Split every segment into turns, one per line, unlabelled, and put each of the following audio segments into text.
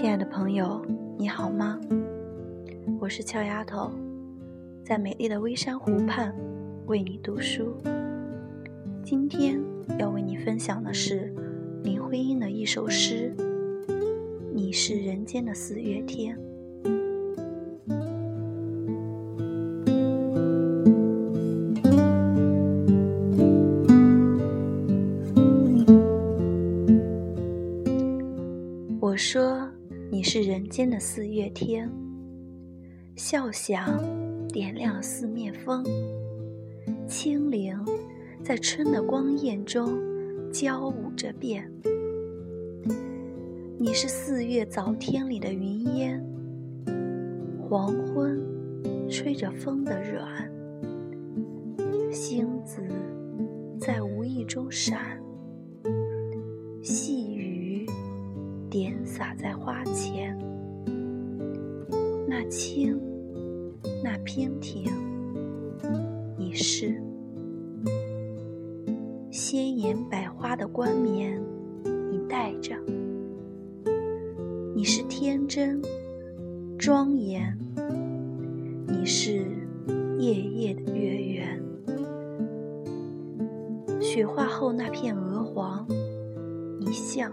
亲爱的朋友你好吗？我是俏丫头在美丽的微山湖畔为你读书。今天要为你分享的是林徽因的一首诗你是人间的四月天。我说你是人间的四月天。笑响，点亮四面风。清灵，在春的光艳中交舞着变。你是四月早天里的云烟，黄昏，吹着风的软。星子，在无意中闪。点洒在花前。那清。那娉婷，你是鲜艳百花的冠冕，你戴着；你是天真庄严，你是夜夜的月圆。雪化后那片鹅黄，你像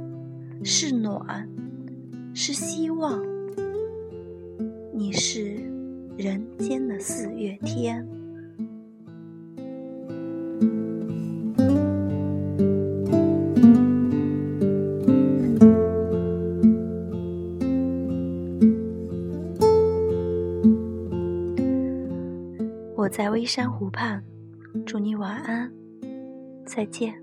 是暖，是希望。你是人间的四月天。我在微山湖畔，祝你晚安，再见。